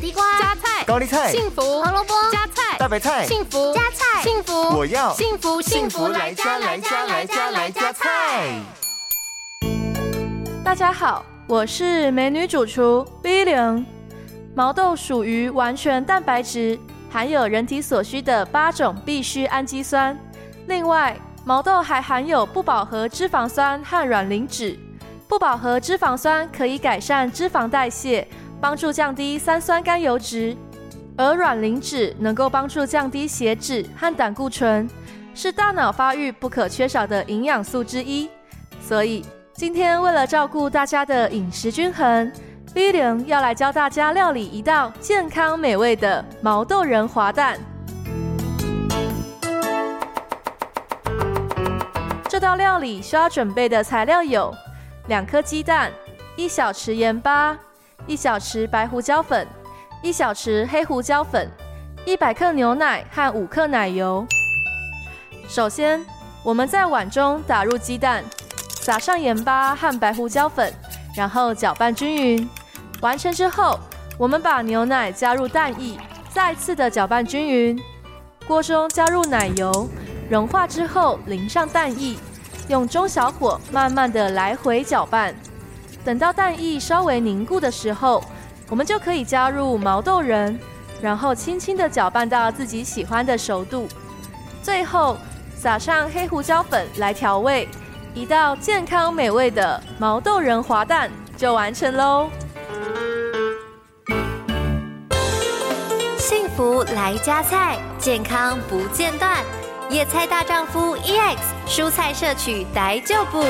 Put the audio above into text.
地瓜、加菜、高丽菜、幸福、胡萝卜、加菜、大白菜、幸福、加菜、幸福，我要幸福幸福来加来加来加来加菜。大家好，我是美女主厨 V 零。毛豆属于完全蛋白质，含有人体所需的八种必需氨基酸。另外，毛豆还含有不饱和脂肪酸和卵磷脂。不饱和脂肪酸可以改善脂肪代谢，帮助降低三酸甘油酯；而卵磷脂能够帮助降低血脂和胆固醇，是大脑发育不可缺少的营养素之一。所以，今天为了照顾大家的饮食均衡，V 零要来教大家料理一道健康美味的毛豆仁滑蛋。这道料理需要准备的材料有。两颗鸡蛋，一小匙盐巴，一小匙白胡椒粉，一小匙黑胡椒粉，一百克牛奶和五克奶油。首先，我们在碗中打入鸡蛋，撒上盐巴和白胡椒粉，然后搅拌均匀。完成之后，我们把牛奶加入蛋液，再次的搅拌均匀。锅中加入奶油，融化之后淋上蛋液。用中小火慢慢的来回搅拌，等到蛋液稍微凝固的时候，我们就可以加入毛豆仁，然后轻轻的搅拌到自己喜欢的熟度，最后撒上黑胡椒粉来调味，一道健康美味的毛豆仁滑蛋就完成喽。幸福来加菜，健康不间断。野菜大丈夫 EX，蔬菜摄取逮就补。